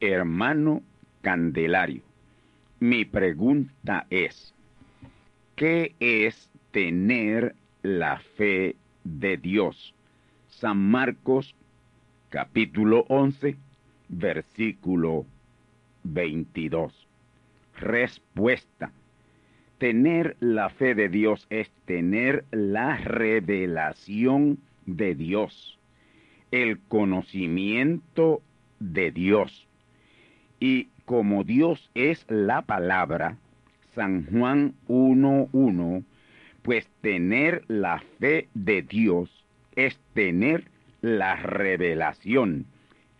Hermano Candelario, mi pregunta es, ¿qué es tener la fe de Dios? San Marcos capítulo 11, versículo 22. Respuesta. Tener la fe de Dios es tener la revelación de Dios, el conocimiento de Dios. Y como Dios es la palabra, San Juan 1.1, pues tener la fe de Dios es tener la revelación,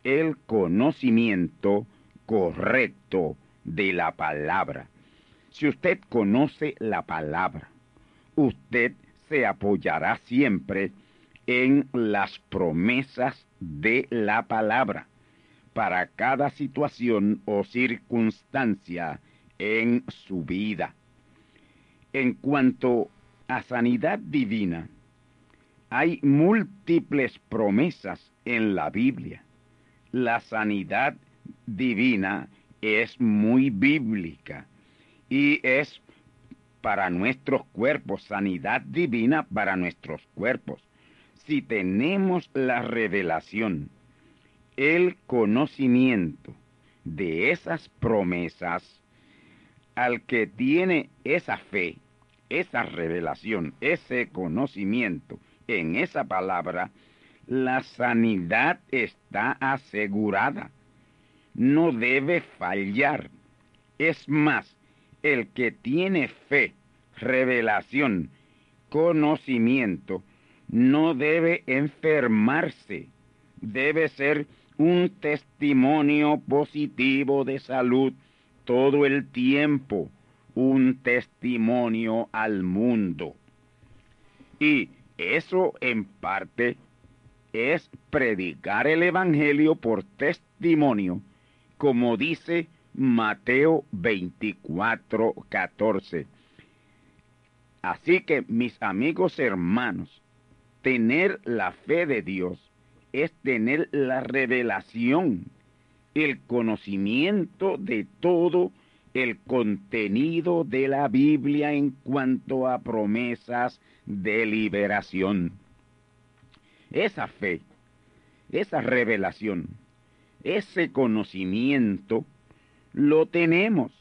el conocimiento correcto de la palabra. Si usted conoce la palabra, usted se apoyará siempre en las promesas de la palabra para cada situación o circunstancia en su vida. En cuanto a sanidad divina, hay múltiples promesas en la Biblia. La sanidad divina es muy bíblica y es para nuestros cuerpos, sanidad divina para nuestros cuerpos. Si tenemos la revelación, el conocimiento de esas promesas, al que tiene esa fe, esa revelación, ese conocimiento en esa palabra, la sanidad está asegurada. No debe fallar. Es más, el que tiene fe, revelación, conocimiento, no debe enfermarse, debe ser un testimonio positivo de salud todo el tiempo, un testimonio al mundo. Y eso en parte es predicar el Evangelio por testimonio, como dice Mateo 24, 14. Así que, mis amigos hermanos, tener la fe de Dios es tener la revelación, el conocimiento de todo el contenido de la Biblia en cuanto a promesas de liberación. Esa fe, esa revelación, ese conocimiento lo tenemos.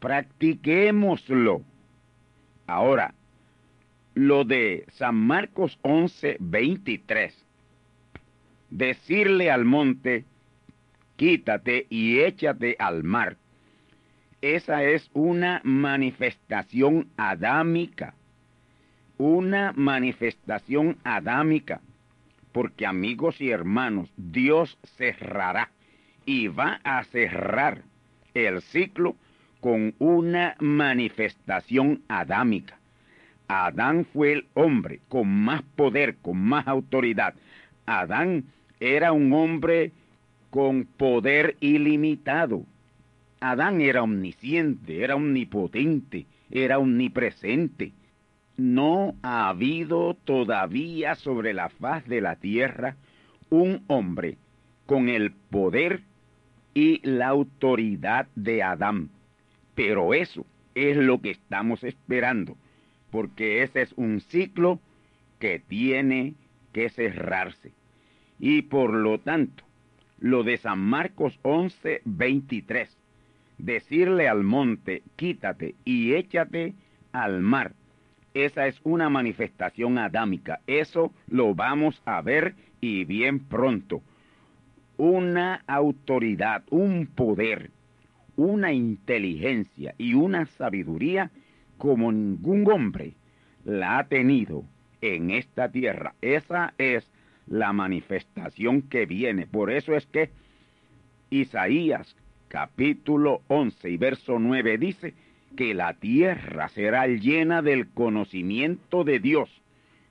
Practiquémoslo. Ahora, lo de San Marcos 11, 23. Decirle al monte, quítate y échate al mar. esa es una manifestación adámica, una manifestación adámica, porque amigos y hermanos, Dios cerrará y va a cerrar el ciclo con una manifestación adámica. Adán fue el hombre con más poder, con más autoridad. Adán era un hombre con poder ilimitado. Adán era omnisciente, era omnipotente, era omnipresente. No ha habido todavía sobre la faz de la tierra un hombre con el poder y la autoridad de Adán. Pero eso es lo que estamos esperando, porque ese es un ciclo que tiene que cerrarse. Y por lo tanto, lo de San Marcos 11, 23, decirle al monte, quítate y échate al mar, esa es una manifestación adámica. Eso lo vamos a ver y bien pronto. Una autoridad, un poder, una inteligencia y una sabiduría como ningún hombre la ha tenido en esta tierra. Esa es la manifestación que viene. Por eso es que Isaías capítulo 11 y verso 9 dice que la tierra será llena del conocimiento de Dios,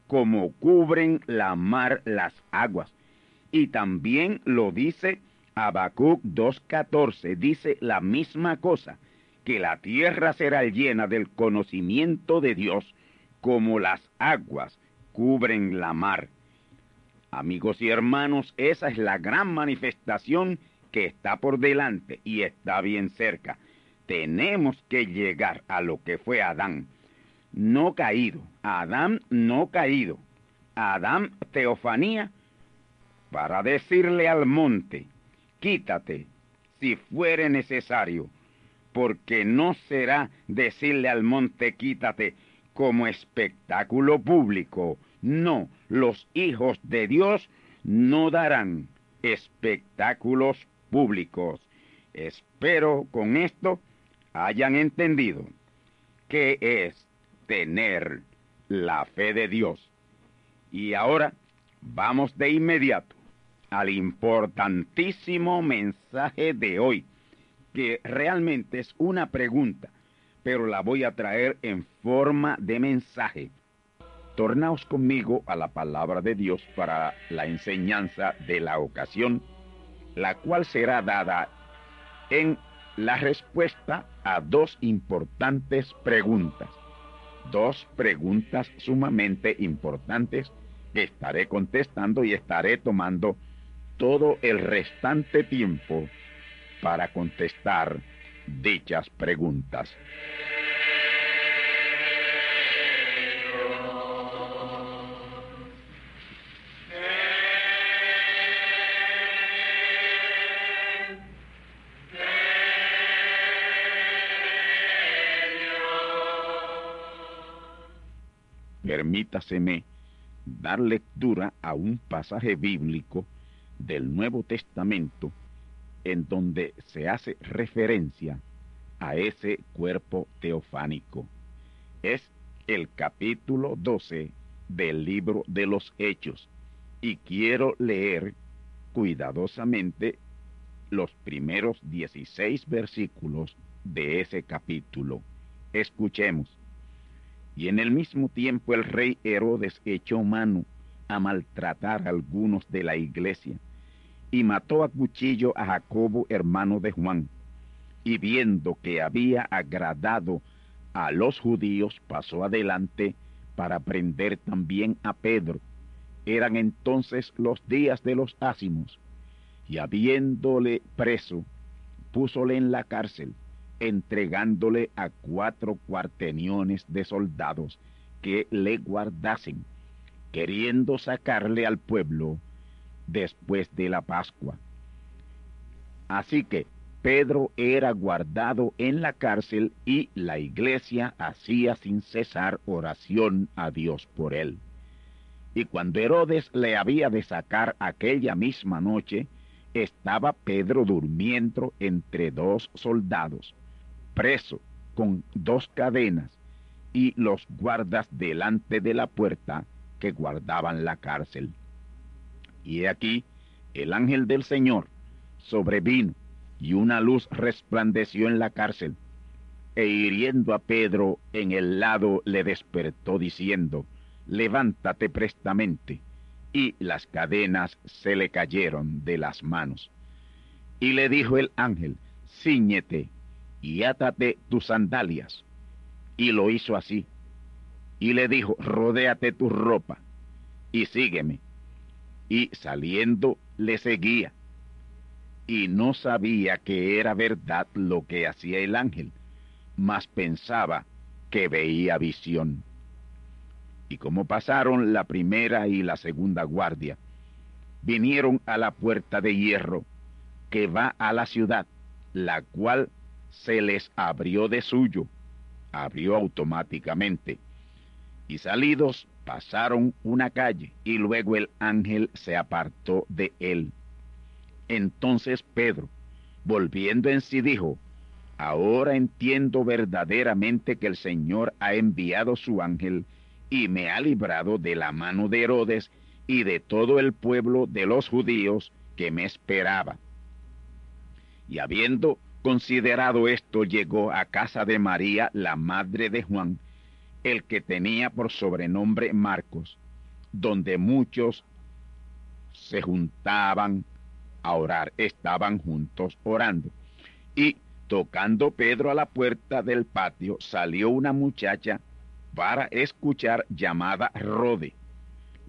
como cubren la mar las aguas. Y también lo dice Habacuc 2.14, dice la misma cosa, que la tierra será llena del conocimiento de Dios, como las aguas cubren la mar. Amigos y hermanos, esa es la gran manifestación que está por delante y está bien cerca. Tenemos que llegar a lo que fue Adán, no caído, Adán no caído, Adán teofanía, para decirle al monte, quítate si fuere necesario, porque no será decirle al monte quítate como espectáculo público, no, los hijos de Dios no darán espectáculos públicos. Espero con esto hayan entendido qué es tener la fe de Dios. Y ahora vamos de inmediato al importantísimo mensaje de hoy, que realmente es una pregunta, pero la voy a traer en forma de mensaje tornaos conmigo a la palabra de Dios para la enseñanza de la ocasión, la cual será dada en la respuesta a dos importantes preguntas. Dos preguntas sumamente importantes que estaré contestando y estaré tomando todo el restante tiempo para contestar dichas preguntas. Permítaseme dar lectura a un pasaje bíblico del Nuevo Testamento en donde se hace referencia a ese cuerpo teofánico. Es el capítulo 12 del libro de los Hechos y quiero leer cuidadosamente los primeros 16 versículos de ese capítulo. Escuchemos. Y en el mismo tiempo el rey Herodes echó mano a maltratar a algunos de la iglesia y mató a cuchillo a Jacobo, hermano de Juan. Y viendo que había agradado a los judíos, pasó adelante para prender también a Pedro. Eran entonces los días de los ácimos, y habiéndole preso, púsole en la cárcel entregándole a cuatro cuarteniones de soldados que le guardasen, queriendo sacarle al pueblo después de la Pascua. Así que Pedro era guardado en la cárcel y la iglesia hacía sin cesar oración a Dios por él. Y cuando Herodes le había de sacar aquella misma noche, estaba Pedro durmiendo entre dos soldados preso con dos cadenas y los guardas delante de la puerta que guardaban la cárcel. Y he aquí, el ángel del Señor sobrevino y una luz resplandeció en la cárcel, e hiriendo a Pedro en el lado le despertó diciendo, levántate prestamente. Y las cadenas se le cayeron de las manos. Y le dijo el ángel, ciñete y átate tus sandalias. Y lo hizo así. Y le dijo, rodéate tu ropa y sígueme. Y saliendo le seguía. Y no sabía que era verdad lo que hacía el ángel, mas pensaba que veía visión. Y como pasaron la primera y la segunda guardia, vinieron a la puerta de hierro que va a la ciudad, la cual se les abrió de suyo, abrió automáticamente. Y salidos pasaron una calle y luego el ángel se apartó de él. Entonces Pedro, volviendo en sí, dijo, Ahora entiendo verdaderamente que el Señor ha enviado su ángel y me ha librado de la mano de Herodes y de todo el pueblo de los judíos que me esperaba. Y habiendo considerado esto, llegó a casa de María, la madre de Juan, el que tenía por sobrenombre Marcos, donde muchos se juntaban a orar, estaban juntos orando. Y tocando Pedro a la puerta del patio, salió una muchacha para escuchar llamada Rode,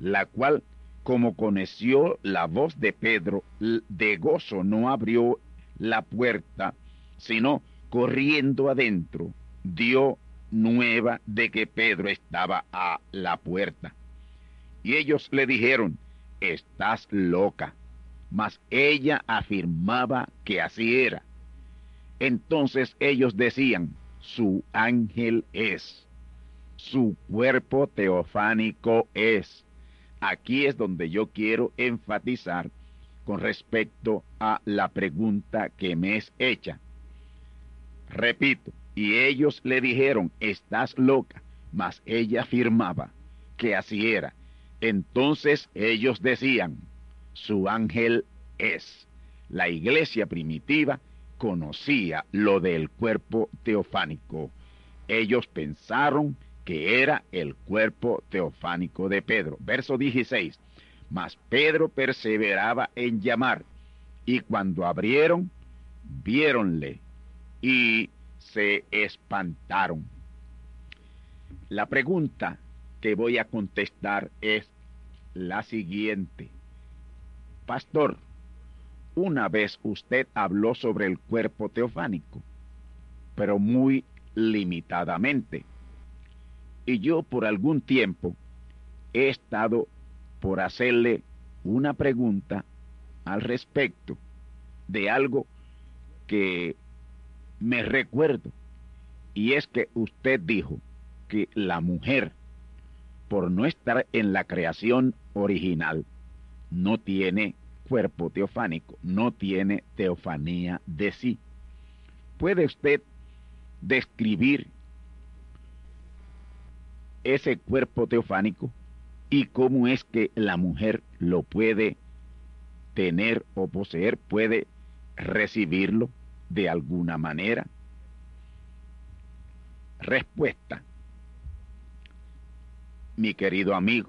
la cual, como conoció la voz de Pedro, de gozo no abrió la puerta, sino corriendo adentro, dio nueva de que Pedro estaba a la puerta. Y ellos le dijeron, estás loca. Mas ella afirmaba que así era. Entonces ellos decían, su ángel es, su cuerpo teofánico es. Aquí es donde yo quiero enfatizar con respecto a la pregunta que me es hecha. Repito, y ellos le dijeron, estás loca, mas ella afirmaba que así era. Entonces ellos decían, su ángel es. La iglesia primitiva conocía lo del cuerpo teofánico. Ellos pensaron que era el cuerpo teofánico de Pedro. Verso 16. Mas Pedro perseveraba en llamar, y cuando abrieron, viéronle y se espantaron. La pregunta que voy a contestar es la siguiente. Pastor, una vez usted habló sobre el cuerpo teofánico, pero muy limitadamente. Y yo por algún tiempo he estado por hacerle una pregunta al respecto de algo que me recuerdo. Y es que usted dijo que la mujer, por no estar en la creación original, no tiene cuerpo teofánico, no tiene teofanía de sí. ¿Puede usted describir ese cuerpo teofánico? y cómo es que la mujer lo puede tener o poseer, puede recibirlo de alguna manera. Respuesta. Mi querido amigo,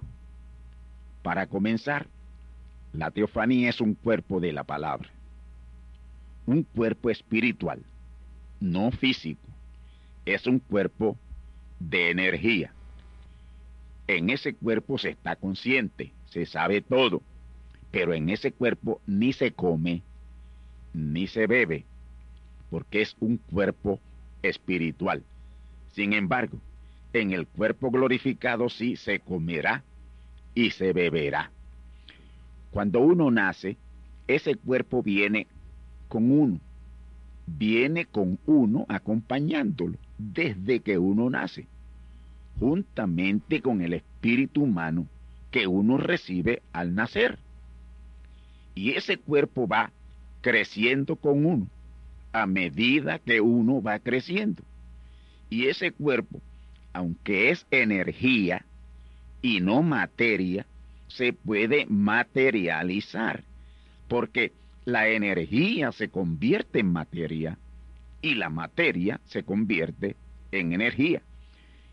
para comenzar, la teofanía es un cuerpo de la palabra, un cuerpo espiritual, no físico, es un cuerpo de energía en ese cuerpo se está consciente, se sabe todo, pero en ese cuerpo ni se come, ni se bebe, porque es un cuerpo espiritual. Sin embargo, en el cuerpo glorificado sí se comerá y se beberá. Cuando uno nace, ese cuerpo viene con uno, viene con uno acompañándolo desde que uno nace juntamente con el espíritu humano que uno recibe al nacer. Y ese cuerpo va creciendo con uno a medida que uno va creciendo. Y ese cuerpo, aunque es energía y no materia, se puede materializar, porque la energía se convierte en materia y la materia se convierte en energía.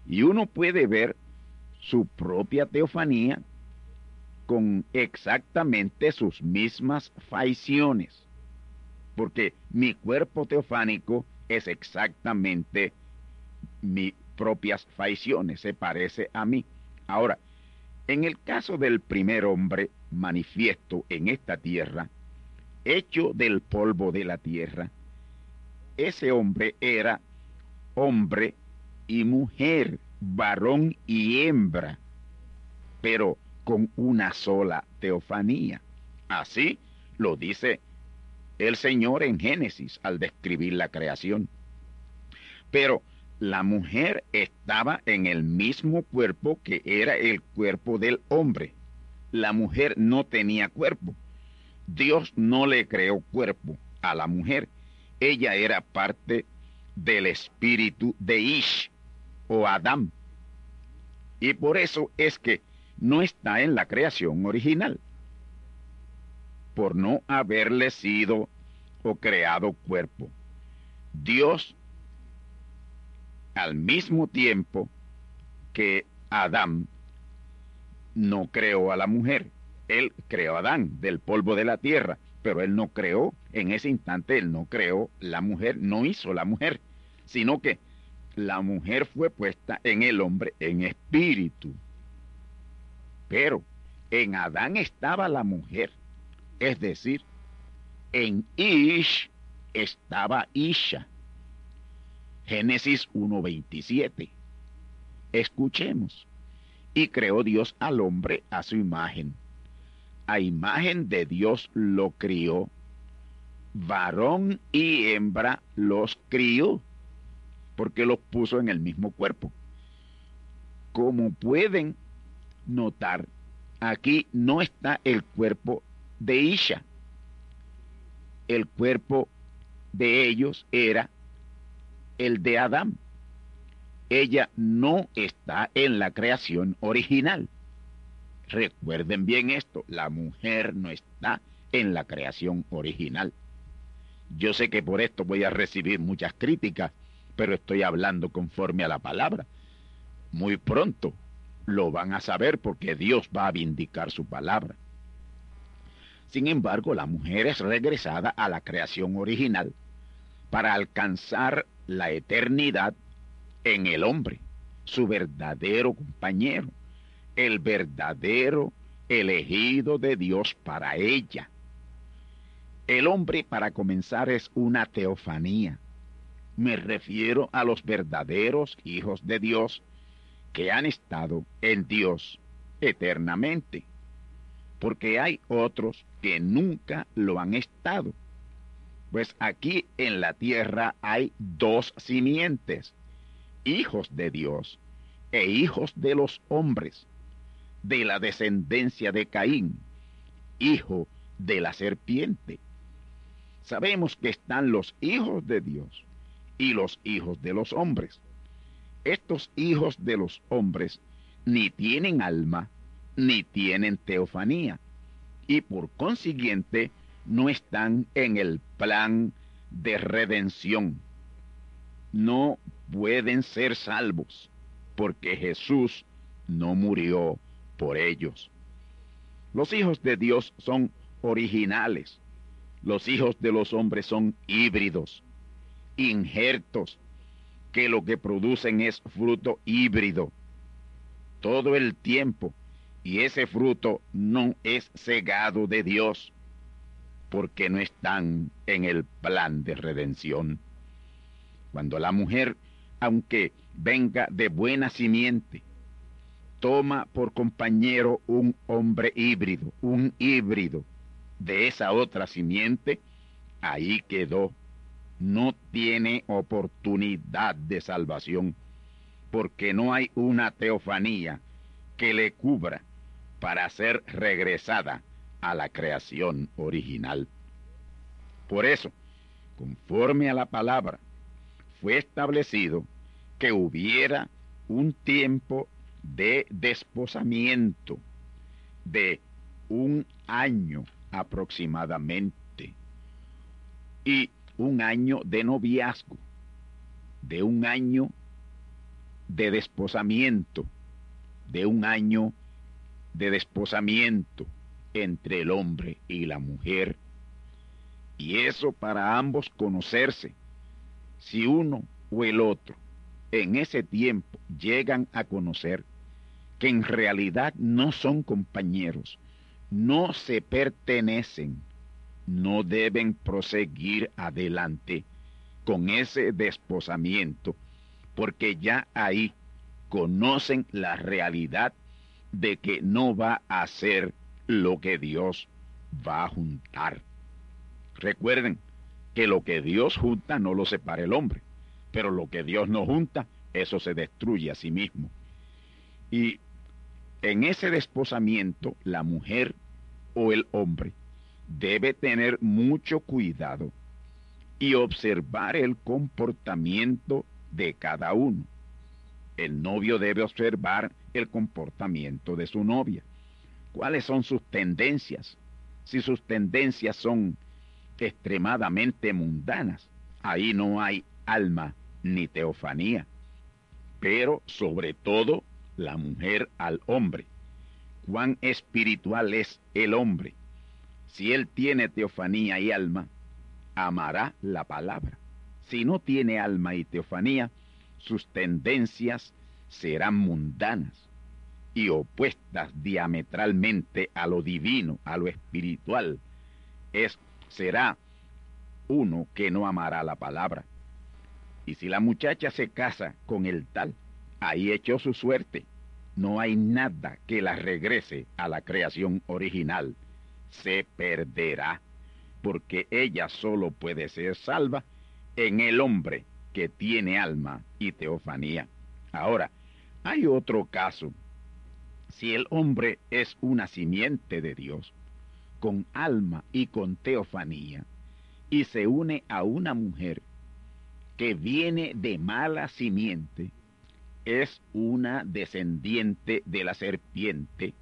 Y uno puede ver su propia teofanía con exactamente sus mismas facciones, porque mi cuerpo teofánico es exactamente mis propias facciones, se parece a mí. Ahora, en el caso del primer hombre manifiesto en esta tierra, hecho del polvo de la tierra, ese hombre era hombre y mujer, varón y hembra, pero con una sola teofanía. Así lo dice el Señor en Génesis al describir la creación. Pero la mujer estaba en el mismo cuerpo que era el cuerpo del hombre. La mujer no tenía cuerpo. Dios no le creó cuerpo a la mujer. Ella era parte del espíritu de Ish o Adán. Y por eso es que no está en la creación original. Por no haberle sido o creado cuerpo. Dios al mismo tiempo que Adán no creó a la mujer. Él creó a Adán del polvo de la tierra, pero él no creó, en ese instante él no creó la mujer, no hizo la mujer, sino que la mujer fue puesta en el hombre en espíritu. Pero en Adán estaba la mujer, es decir, en Ish estaba Isha. Génesis 1.27. Escuchemos. Y creó Dios al hombre a su imagen. A imagen de Dios lo crió. Varón y hembra los crió. Porque los puso en el mismo cuerpo. Como pueden notar, aquí no está el cuerpo de Isha. El cuerpo de ellos era el de Adán. Ella no está en la creación original. Recuerden bien esto, la mujer no está en la creación original. Yo sé que por esto voy a recibir muchas críticas, pero estoy hablando conforme a la palabra. Muy pronto lo van a saber porque Dios va a vindicar su palabra. Sin embargo, la mujer es regresada a la creación original para alcanzar la eternidad en el hombre, su verdadero compañero, el verdadero elegido de Dios para ella. El hombre, para comenzar, es una teofanía. Me refiero a los verdaderos hijos de Dios que han estado en Dios eternamente, porque hay otros que nunca lo han estado pues aquí en la tierra hay dos simientes, hijos de Dios e hijos de los hombres, de la descendencia de Caín, hijo de la serpiente. Sabemos que están los hijos de Dios y los hijos de los hombres. Estos hijos de los hombres ni tienen alma, ni tienen teofanía, y por consiguiente no están en el plan de redención. No pueden ser salvos porque Jesús no murió por ellos. Los hijos de Dios son originales. Los hijos de los hombres son híbridos, injertos, que lo que producen es fruto híbrido todo el tiempo. Y ese fruto no es cegado de Dios porque no están en el plan de redención. Cuando la mujer, aunque venga de buena simiente, toma por compañero un hombre híbrido, un híbrido de esa otra simiente, ahí quedó. No tiene oportunidad de salvación, porque no hay una teofanía que le cubra para ser regresada a la creación original. Por eso, conforme a la palabra, fue establecido que hubiera un tiempo de desposamiento de un año aproximadamente y un año de noviazgo, de un año de desposamiento, de un año de desposamiento entre el hombre y la mujer. Y eso para ambos conocerse, si uno o el otro en ese tiempo llegan a conocer que en realidad no son compañeros, no se pertenecen, no deben proseguir adelante con ese desposamiento, porque ya ahí conocen la realidad de que no va a ser lo que Dios va a juntar. Recuerden que lo que Dios junta no lo separa el hombre, pero lo que Dios no junta, eso se destruye a sí mismo. Y en ese desposamiento, la mujer o el hombre debe tener mucho cuidado y observar el comportamiento de cada uno. El novio debe observar el comportamiento de su novia. ¿Cuáles son sus tendencias? Si sus tendencias son extremadamente mundanas, ahí no hay alma ni teofanía. Pero sobre todo la mujer al hombre. Cuán espiritual es el hombre. Si él tiene teofanía y alma, amará la palabra. Si no tiene alma y teofanía, sus tendencias serán mundanas y opuestas diametralmente a lo divino, a lo espiritual. Es, será uno que no amará la palabra. Y si la muchacha se casa con el tal, ahí echó su suerte. No hay nada que la regrese a la creación original. Se perderá, porque ella solo puede ser salva en el hombre que tiene alma y teofanía. Ahora, hay otro caso. Si el hombre es una simiente de Dios, con alma y con teofanía, y se une a una mujer que viene de mala simiente, es una descendiente de la serpiente,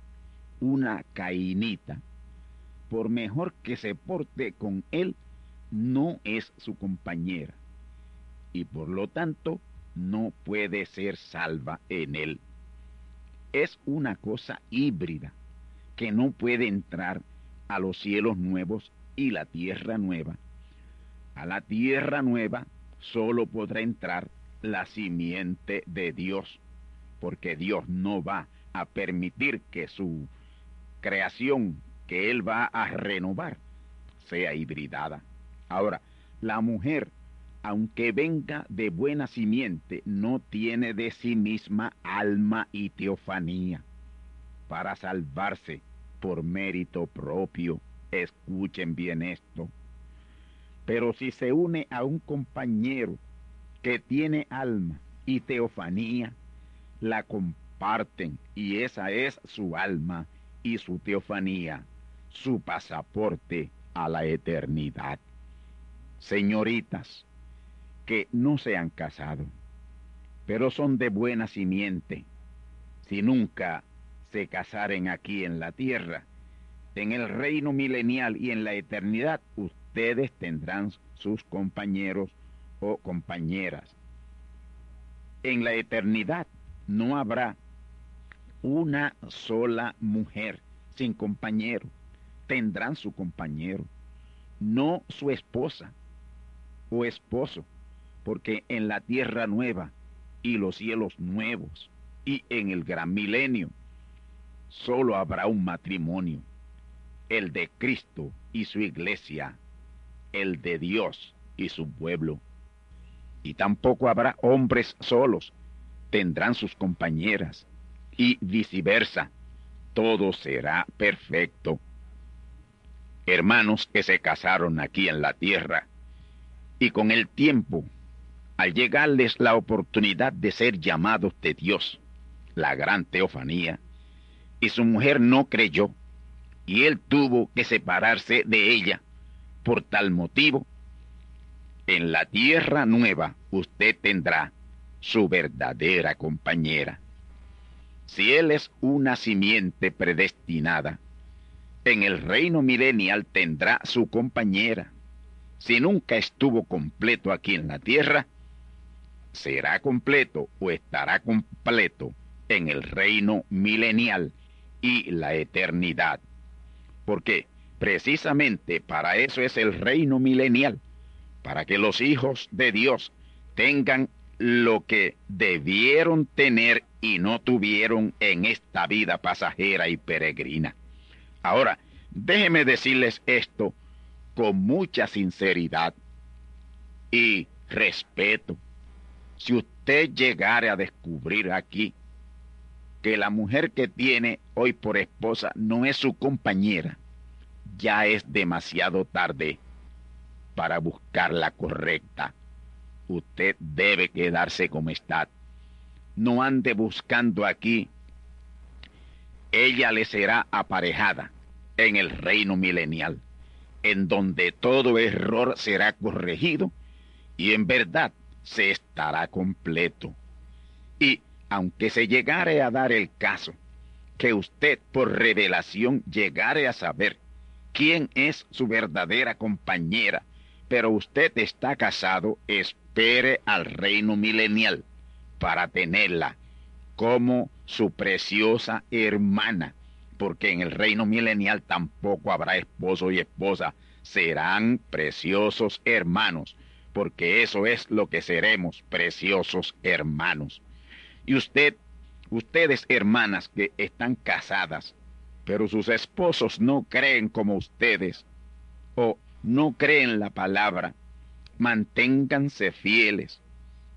una cainita. Por mejor que se porte con él, no es su compañera, y por lo tanto no puede ser salva en él. Es una cosa híbrida que no puede entrar a los cielos nuevos y la tierra nueva. A la tierra nueva solo podrá entrar la simiente de Dios, porque Dios no va a permitir que su creación que Él va a renovar sea hibridada. Ahora, la mujer, aunque venga de buena simiente, no tiene de sí misma alma y teofanía. Para salvarse por mérito propio, escuchen bien esto. Pero si se une a un compañero que tiene alma y teofanía, la comparten y esa es su alma y su teofanía, su pasaporte a la eternidad. Señoritas que no se han casado, pero son de buena simiente, si nunca se casaren aquí en la tierra, en el reino milenial y en la eternidad, ustedes tendrán sus compañeros o compañeras. En la eternidad no habrá una sola mujer sin compañero. Tendrán su compañero, no su esposa o esposo, porque en la tierra nueva y los cielos nuevos y en el gran milenio solo habrá un matrimonio, el de Cristo y su iglesia, el de Dios y su pueblo y tampoco habrá hombres solos, tendrán sus compañeras, y viceversa, todo será perfecto. Hermanos que se casaron aquí en la tierra, y con el tiempo, al llegarles la oportunidad de ser llamados de Dios, la gran teofanía, y su mujer no creyó, y él tuvo que separarse de ella. Por tal motivo, en la tierra nueva usted tendrá su verdadera compañera. Si él es una simiente predestinada, en el reino milenial tendrá su compañera. Si nunca estuvo completo aquí en la tierra, será completo o estará completo en el reino milenial y la eternidad. Porque precisamente para eso es el reino milenial, para que los hijos de Dios tengan lo que debieron tener y no tuvieron en esta vida pasajera y peregrina. Ahora, déjeme decirles esto con mucha sinceridad y respeto. Si usted llegare a descubrir aquí que la mujer que tiene hoy por esposa no es su compañera, ya es demasiado tarde para buscar la correcta. Usted debe quedarse como está. No ande buscando aquí. Ella le será aparejada en el reino milenial, en donde todo error será corregido y en verdad se estará completo. Y aunque se llegare a dar el caso que usted por revelación llegare a saber quién es su verdadera compañera, pero usted está casado, espere al reino milenial para tenerla como su preciosa hermana porque en el reino milenial tampoco habrá esposo y esposa, serán preciosos hermanos, porque eso es lo que seremos, preciosos hermanos. Y usted, ustedes hermanas que están casadas, pero sus esposos no creen como ustedes, o no creen la palabra, manténganse fieles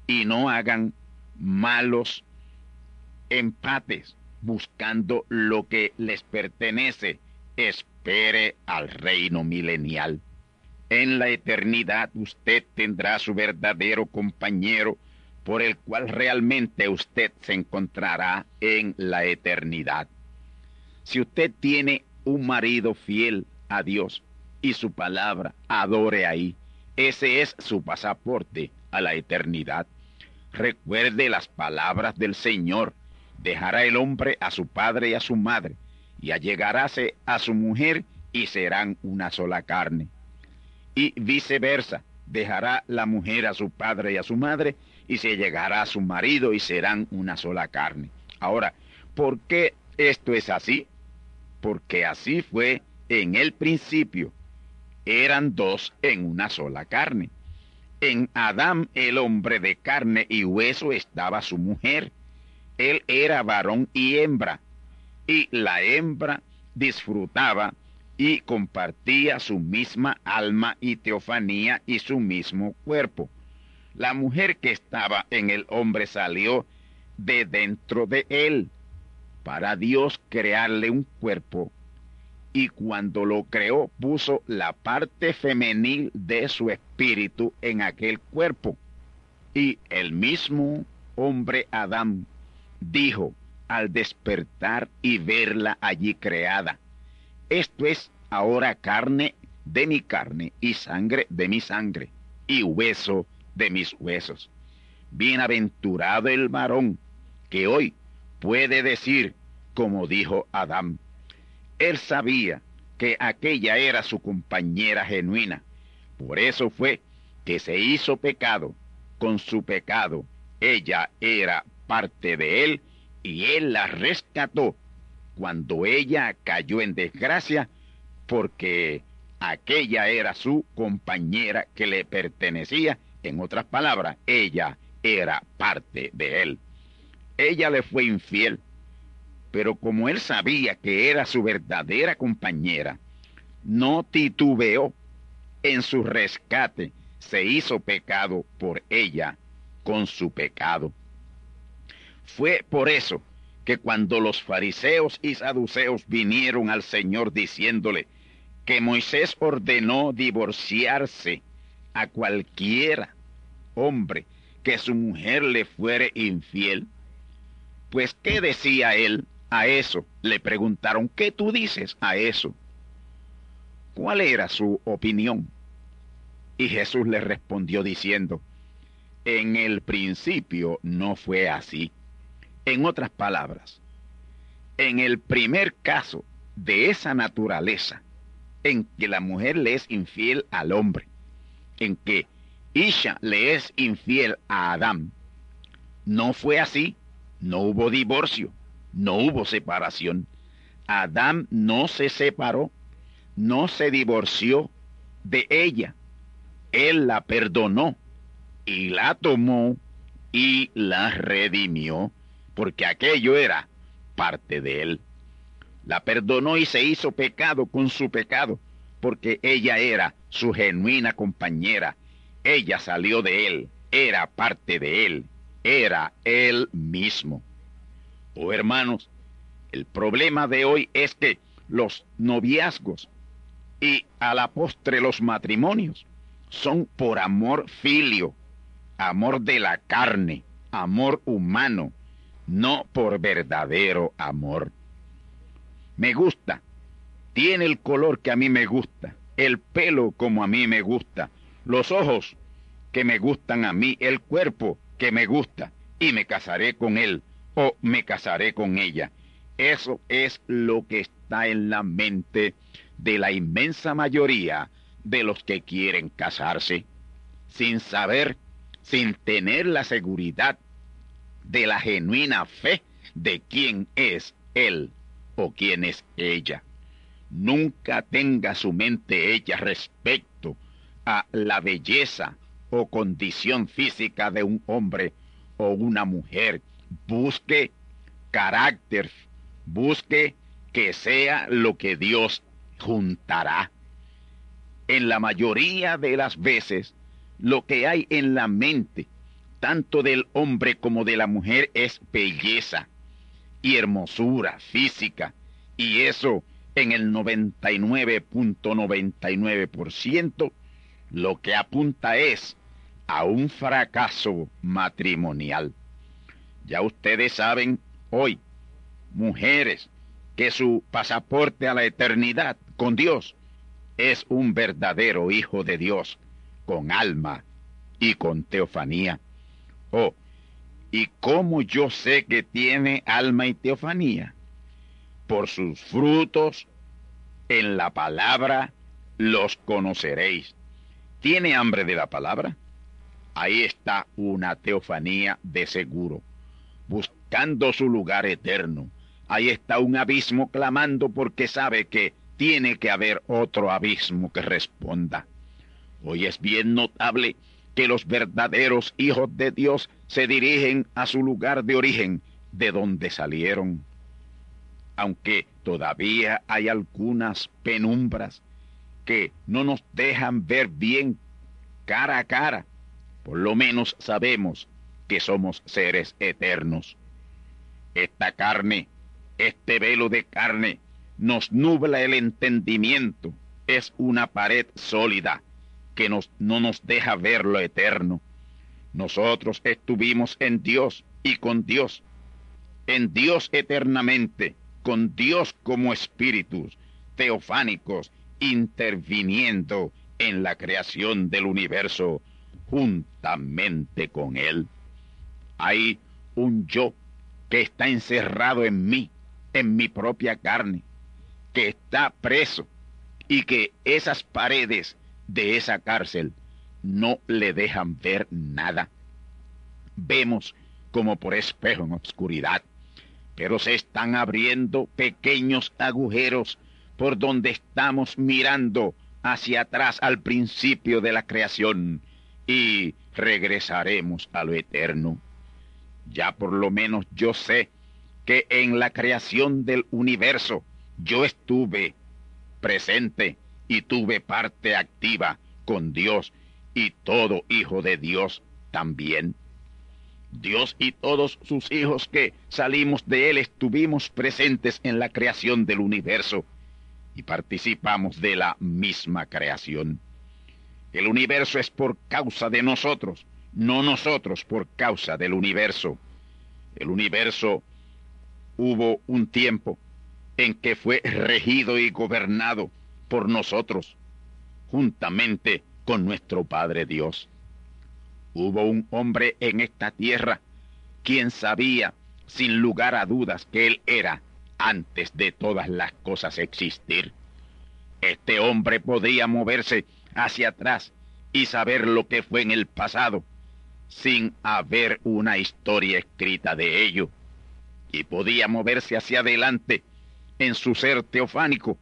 y no hagan malos empates buscando lo que les pertenece, espere al reino milenial. En la eternidad usted tendrá su verdadero compañero por el cual realmente usted se encontrará en la eternidad. Si usted tiene un marido fiel a Dios y su palabra, adore ahí. Ese es su pasaporte a la eternidad. Recuerde las palabras del Señor dejará el hombre a su padre y a su madre, y allegaráse a su mujer, y serán una sola carne. Y viceversa, dejará la mujer a su padre y a su madre, y se llegará a su marido, y serán una sola carne. Ahora, ¿por qué esto es así? Porque así fue en el principio. Eran dos en una sola carne. En Adán el hombre de carne y hueso estaba su mujer, él era varón y hembra, y la hembra disfrutaba y compartía su misma alma y teofanía y su mismo cuerpo. La mujer que estaba en el hombre salió de dentro de él para Dios crearle un cuerpo y cuando lo creó puso la parte femenil de su espíritu en aquel cuerpo y el mismo hombre Adán dijo al despertar y verla allí creada, esto es ahora carne de mi carne y sangre de mi sangre y hueso de mis huesos. Bienaventurado el varón que hoy puede decir, como dijo Adán, él sabía que aquella era su compañera genuina, por eso fue que se hizo pecado, con su pecado ella era parte de él y él la rescató cuando ella cayó en desgracia porque aquella era su compañera que le pertenecía. En otras palabras, ella era parte de él. Ella le fue infiel, pero como él sabía que era su verdadera compañera, no titubeó en su rescate, se hizo pecado por ella con su pecado. Fue por eso que cuando los fariseos y saduceos vinieron al Señor diciéndole que Moisés ordenó divorciarse a cualquiera hombre que su mujer le fuere infiel, pues ¿qué decía él a eso? Le preguntaron, ¿qué tú dices a eso? ¿Cuál era su opinión? Y Jesús le respondió diciendo, en el principio no fue así. En otras palabras, en el primer caso de esa naturaleza, en que la mujer le es infiel al hombre, en que Isha le es infiel a Adán, no fue así, no hubo divorcio, no hubo separación. Adán no se separó, no se divorció de ella. Él la perdonó y la tomó y la redimió, porque aquello era parte de él. La perdonó y se hizo pecado con su pecado, porque ella era su genuina compañera. Ella salió de él, era parte de él, era él mismo. Oh hermanos, el problema de hoy es que los noviazgos y a la postre los matrimonios son por amor filio, amor de la carne, amor humano, no por verdadero amor. Me gusta, tiene el color que a mí me gusta, el pelo como a mí me gusta, los ojos que me gustan a mí, el cuerpo que me gusta, y me casaré con él o me casaré con ella. Eso es lo que está en la mente de la inmensa mayoría de los que quieren casarse, sin saber, sin tener la seguridad de la genuina fe de quién es él o quién es ella. Nunca tenga su mente ella respecto a la belleza o condición física de un hombre o una mujer busque carácter, busque que sea lo que Dios juntará. En la mayoría de las veces, lo que hay en la mente, tanto del hombre como de la mujer, es belleza y hermosura física. Y eso en el 99.99% lo que apunta es a un fracaso matrimonial. Ya ustedes saben hoy, mujeres, que su pasaporte a la eternidad con Dios es un verdadero hijo de Dios, con alma y con teofanía. Oh, ¿y cómo yo sé que tiene alma y teofanía? Por sus frutos en la palabra los conoceréis. ¿Tiene hambre de la palabra? Ahí está una teofanía de seguro buscando su lugar eterno. Ahí está un abismo clamando porque sabe que tiene que haber otro abismo que responda. Hoy es bien notable que los verdaderos hijos de Dios se dirigen a su lugar de origen, de donde salieron. Aunque todavía hay algunas penumbras que no nos dejan ver bien cara a cara, por lo menos sabemos que somos seres eternos. Esta carne, este velo de carne, nos nubla el entendimiento. Es una pared sólida que nos, no nos deja ver lo eterno. Nosotros estuvimos en Dios y con Dios, en Dios eternamente, con Dios como espíritus teofánicos, interviniendo en la creación del universo juntamente con Él. Hay un yo que está encerrado en mí, en mi propia carne, que está preso y que esas paredes de esa cárcel no le dejan ver nada. Vemos como por espejo en oscuridad, pero se están abriendo pequeños agujeros por donde estamos mirando hacia atrás al principio de la creación y regresaremos a lo eterno. Ya por lo menos yo sé que en la creación del universo yo estuve presente y tuve parte activa con Dios y todo hijo de Dios también. Dios y todos sus hijos que salimos de Él estuvimos presentes en la creación del universo y participamos de la misma creación. El universo es por causa de nosotros, no nosotros por causa del universo. El universo hubo un tiempo en que fue regido y gobernado por nosotros, juntamente con nuestro Padre Dios. Hubo un hombre en esta tierra quien sabía sin lugar a dudas que Él era antes de todas las cosas existir. Este hombre podía moverse hacia atrás y saber lo que fue en el pasado, sin haber una historia escrita de ello. Y podía moverse hacia adelante en su ser teofánico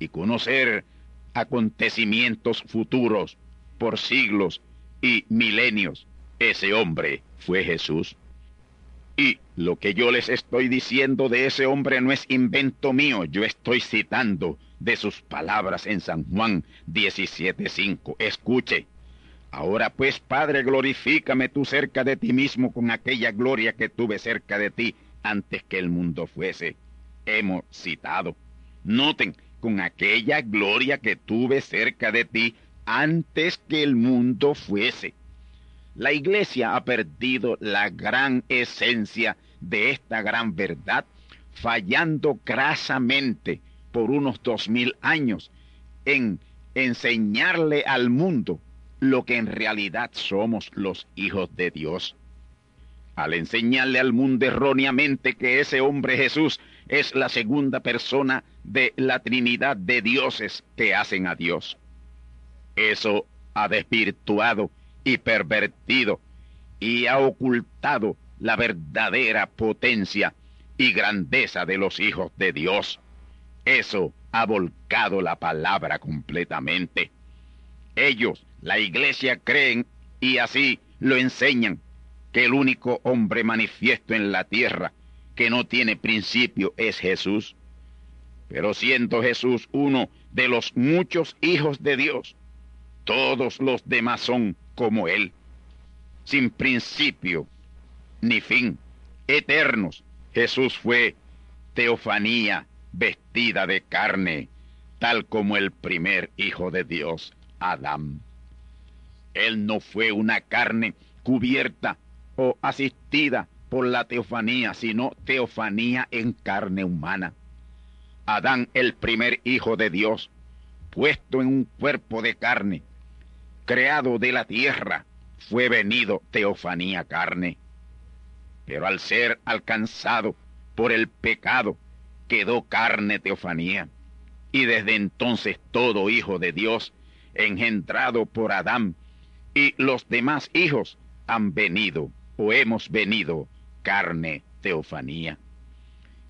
y conocer acontecimientos futuros por siglos y milenios. Ese hombre fue Jesús. Y lo que yo les estoy diciendo de ese hombre no es invento mío, yo estoy citando de sus palabras en San Juan 17:5. Escuche. Ahora pues, Padre, glorifícame tú cerca de ti mismo con aquella gloria que tuve cerca de ti antes que el mundo fuese. Hemos citado. Noten, con aquella gloria que tuve cerca de ti antes que el mundo fuese. La iglesia ha perdido la gran esencia de esta gran verdad, fallando crasamente por unos dos mil años en enseñarle al mundo lo que en realidad somos los hijos de Dios. Al enseñarle al mundo erróneamente que ese hombre Jesús es la segunda persona de la Trinidad de dioses que hacen a Dios. Eso ha desvirtuado y pervertido y ha ocultado la verdadera potencia y grandeza de los hijos de Dios. Eso ha volcado la palabra completamente. Ellos, la iglesia, creen y así lo enseñan que el único hombre manifiesto en la tierra que no tiene principio es Jesús. Pero siendo Jesús uno de los muchos hijos de Dios, todos los demás son como Él, sin principio ni fin, eternos. Jesús fue teofanía vestida de carne, tal como el primer hijo de Dios, Adán. Él no fue una carne cubierta o asistida por la teofanía, sino teofanía en carne humana. Adán, el primer hijo de Dios, puesto en un cuerpo de carne, creado de la tierra, fue venido teofanía carne. Pero al ser alcanzado por el pecado, quedó carne teofanía. Y desde entonces todo hijo de Dios, engendrado por Adán, y los demás hijos han venido o hemos venido carne teofanía.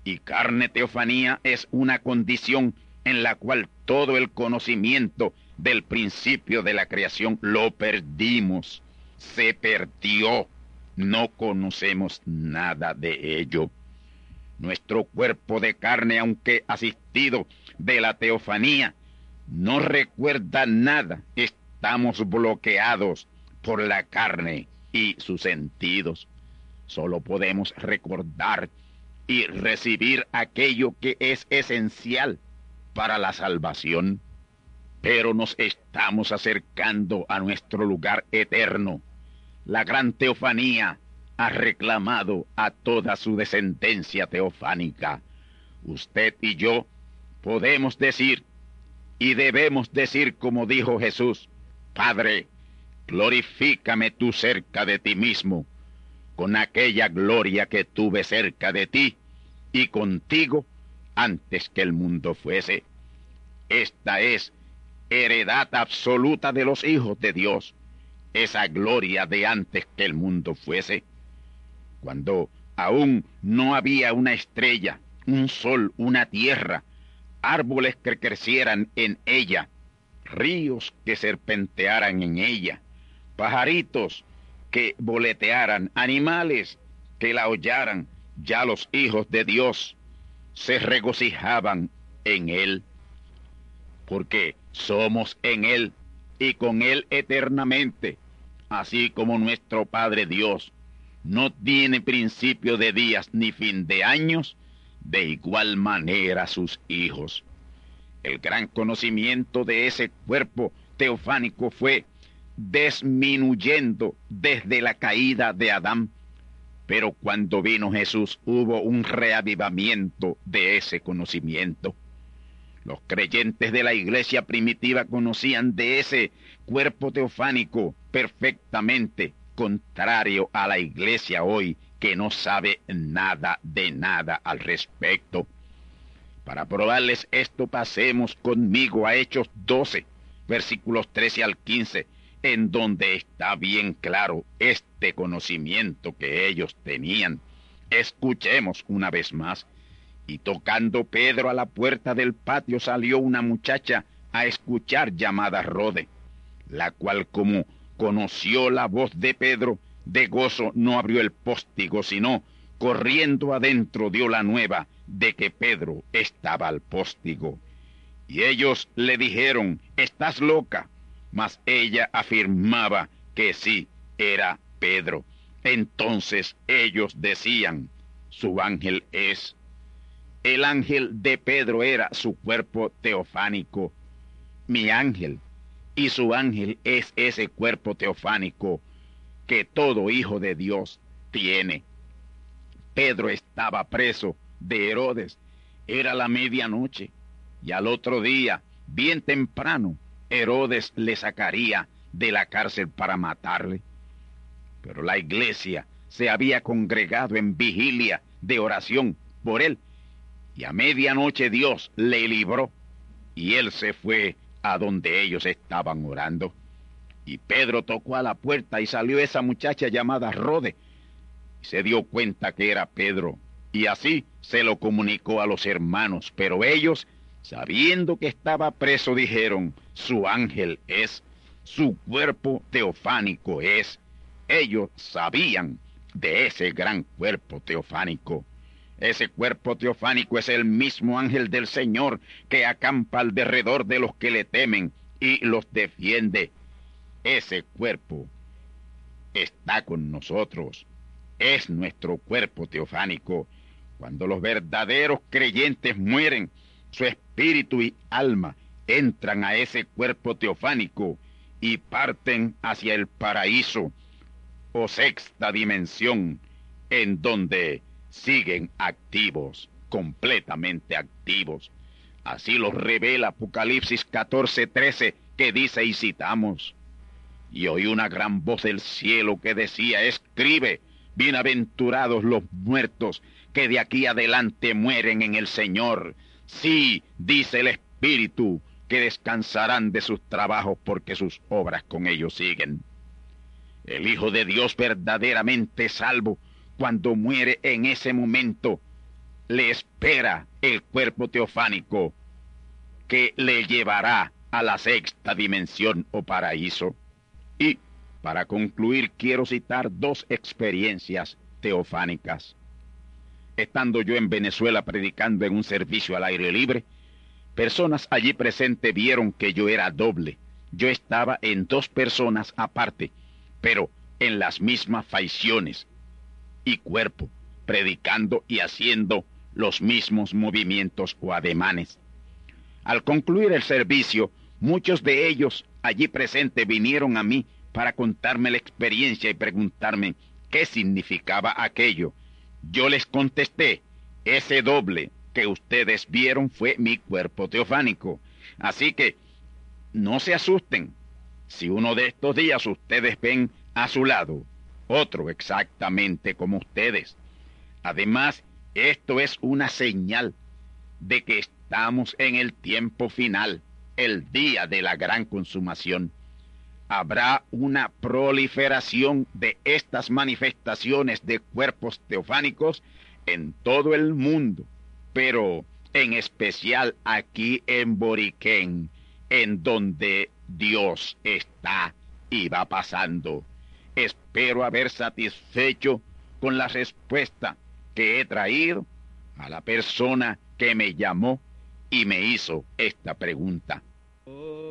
Y carne teofanía es una condición en la cual todo el conocimiento del principio de la creación lo perdimos, se perdió, no conocemos nada de ello. Nuestro cuerpo de carne, aunque asistido de la teofanía, no recuerda nada, estamos bloqueados por la carne y sus sentidos. Solo podemos recordar y recibir aquello que es esencial para la salvación pero nos estamos acercando a nuestro lugar eterno. La gran teofanía ha reclamado a toda su descendencia teofánica. Usted y yo podemos decir y debemos decir como dijo Jesús, Padre, glorifícame tú cerca de ti mismo, con aquella gloria que tuve cerca de ti y contigo antes que el mundo fuese. Esta es heredad absoluta de los hijos de Dios, esa gloria de antes que el mundo fuese, cuando aún no había una estrella, un sol, una tierra, árboles que crecieran en ella, ríos que serpentearan en ella, pajaritos que boletearan, animales que la hollaran, ya los hijos de Dios se regocijaban en él. Porque somos en Él y con Él eternamente, así como nuestro Padre Dios no tiene principio de días ni fin de años, de igual manera sus hijos. El gran conocimiento de ese cuerpo teofánico fue disminuyendo desde la caída de Adán, pero cuando vino Jesús hubo un reavivamiento de ese conocimiento. Los creyentes de la iglesia primitiva conocían de ese cuerpo teofánico perfectamente, contrario a la iglesia hoy que no sabe nada de nada al respecto. Para probarles esto, pasemos conmigo a Hechos 12, versículos 13 al 15, en donde está bien claro este conocimiento que ellos tenían. Escuchemos una vez más. Y tocando Pedro a la puerta del patio salió una muchacha a escuchar llamada Rode, la cual como conoció la voz de Pedro, de gozo no abrió el póstigo, sino corriendo adentro dio la nueva de que Pedro estaba al póstigo. Y ellos le dijeron, estás loca. Mas ella afirmaba que sí, era Pedro. Entonces ellos decían, su ángel es el ángel de Pedro era su cuerpo teofánico, mi ángel, y su ángel es ese cuerpo teofánico que todo hijo de Dios tiene. Pedro estaba preso de Herodes, era la medianoche, y al otro día, bien temprano, Herodes le sacaría de la cárcel para matarle. Pero la iglesia se había congregado en vigilia de oración por él y a medianoche Dios le libró y él se fue a donde ellos estaban orando. Y Pedro tocó a la puerta y salió esa muchacha llamada Rode. Y se dio cuenta que era Pedro. Y así se lo comunicó a los hermanos. Pero ellos, sabiendo que estaba preso, dijeron, su ángel es, su cuerpo teofánico es. Ellos sabían de ese gran cuerpo teofánico. Ese cuerpo teofánico es el mismo ángel del Señor que acampa alrededor de los que le temen y los defiende. Ese cuerpo está con nosotros. Es nuestro cuerpo teofánico. Cuando los verdaderos creyentes mueren, su espíritu y alma entran a ese cuerpo teofánico y parten hacia el paraíso o sexta dimensión, en donde siguen activos, completamente activos. Así lo revela Apocalipsis 14:13, que dice y citamos. Y oí una gran voz del cielo que decía, escribe, bienaventurados los muertos que de aquí adelante mueren en el Señor. Sí, dice el Espíritu, que descansarán de sus trabajos porque sus obras con ellos siguen. El Hijo de Dios verdaderamente salvo cuando muere en ese momento, le espera el cuerpo teofánico que le llevará a la sexta dimensión o paraíso. Y para concluir quiero citar dos experiencias teofánicas. Estando yo en Venezuela predicando en un servicio al aire libre, personas allí presentes vieron que yo era doble. Yo estaba en dos personas aparte, pero en las mismas facciones, y cuerpo, predicando y haciendo los mismos movimientos o ademanes. Al concluir el servicio, muchos de ellos allí presentes vinieron a mí para contarme la experiencia y preguntarme qué significaba aquello. Yo les contesté, ese doble que ustedes vieron fue mi cuerpo teofánico. Así que no se asusten si uno de estos días ustedes ven a su lado otro exactamente como ustedes. Además, esto es una señal de que estamos en el tiempo final, el día de la gran consumación. Habrá una proliferación de estas manifestaciones de cuerpos teofánicos en todo el mundo, pero en especial aquí en Boriquén, en donde Dios está y va pasando. Espero haber satisfecho con la respuesta que he traído a la persona que me llamó y me hizo esta pregunta. Y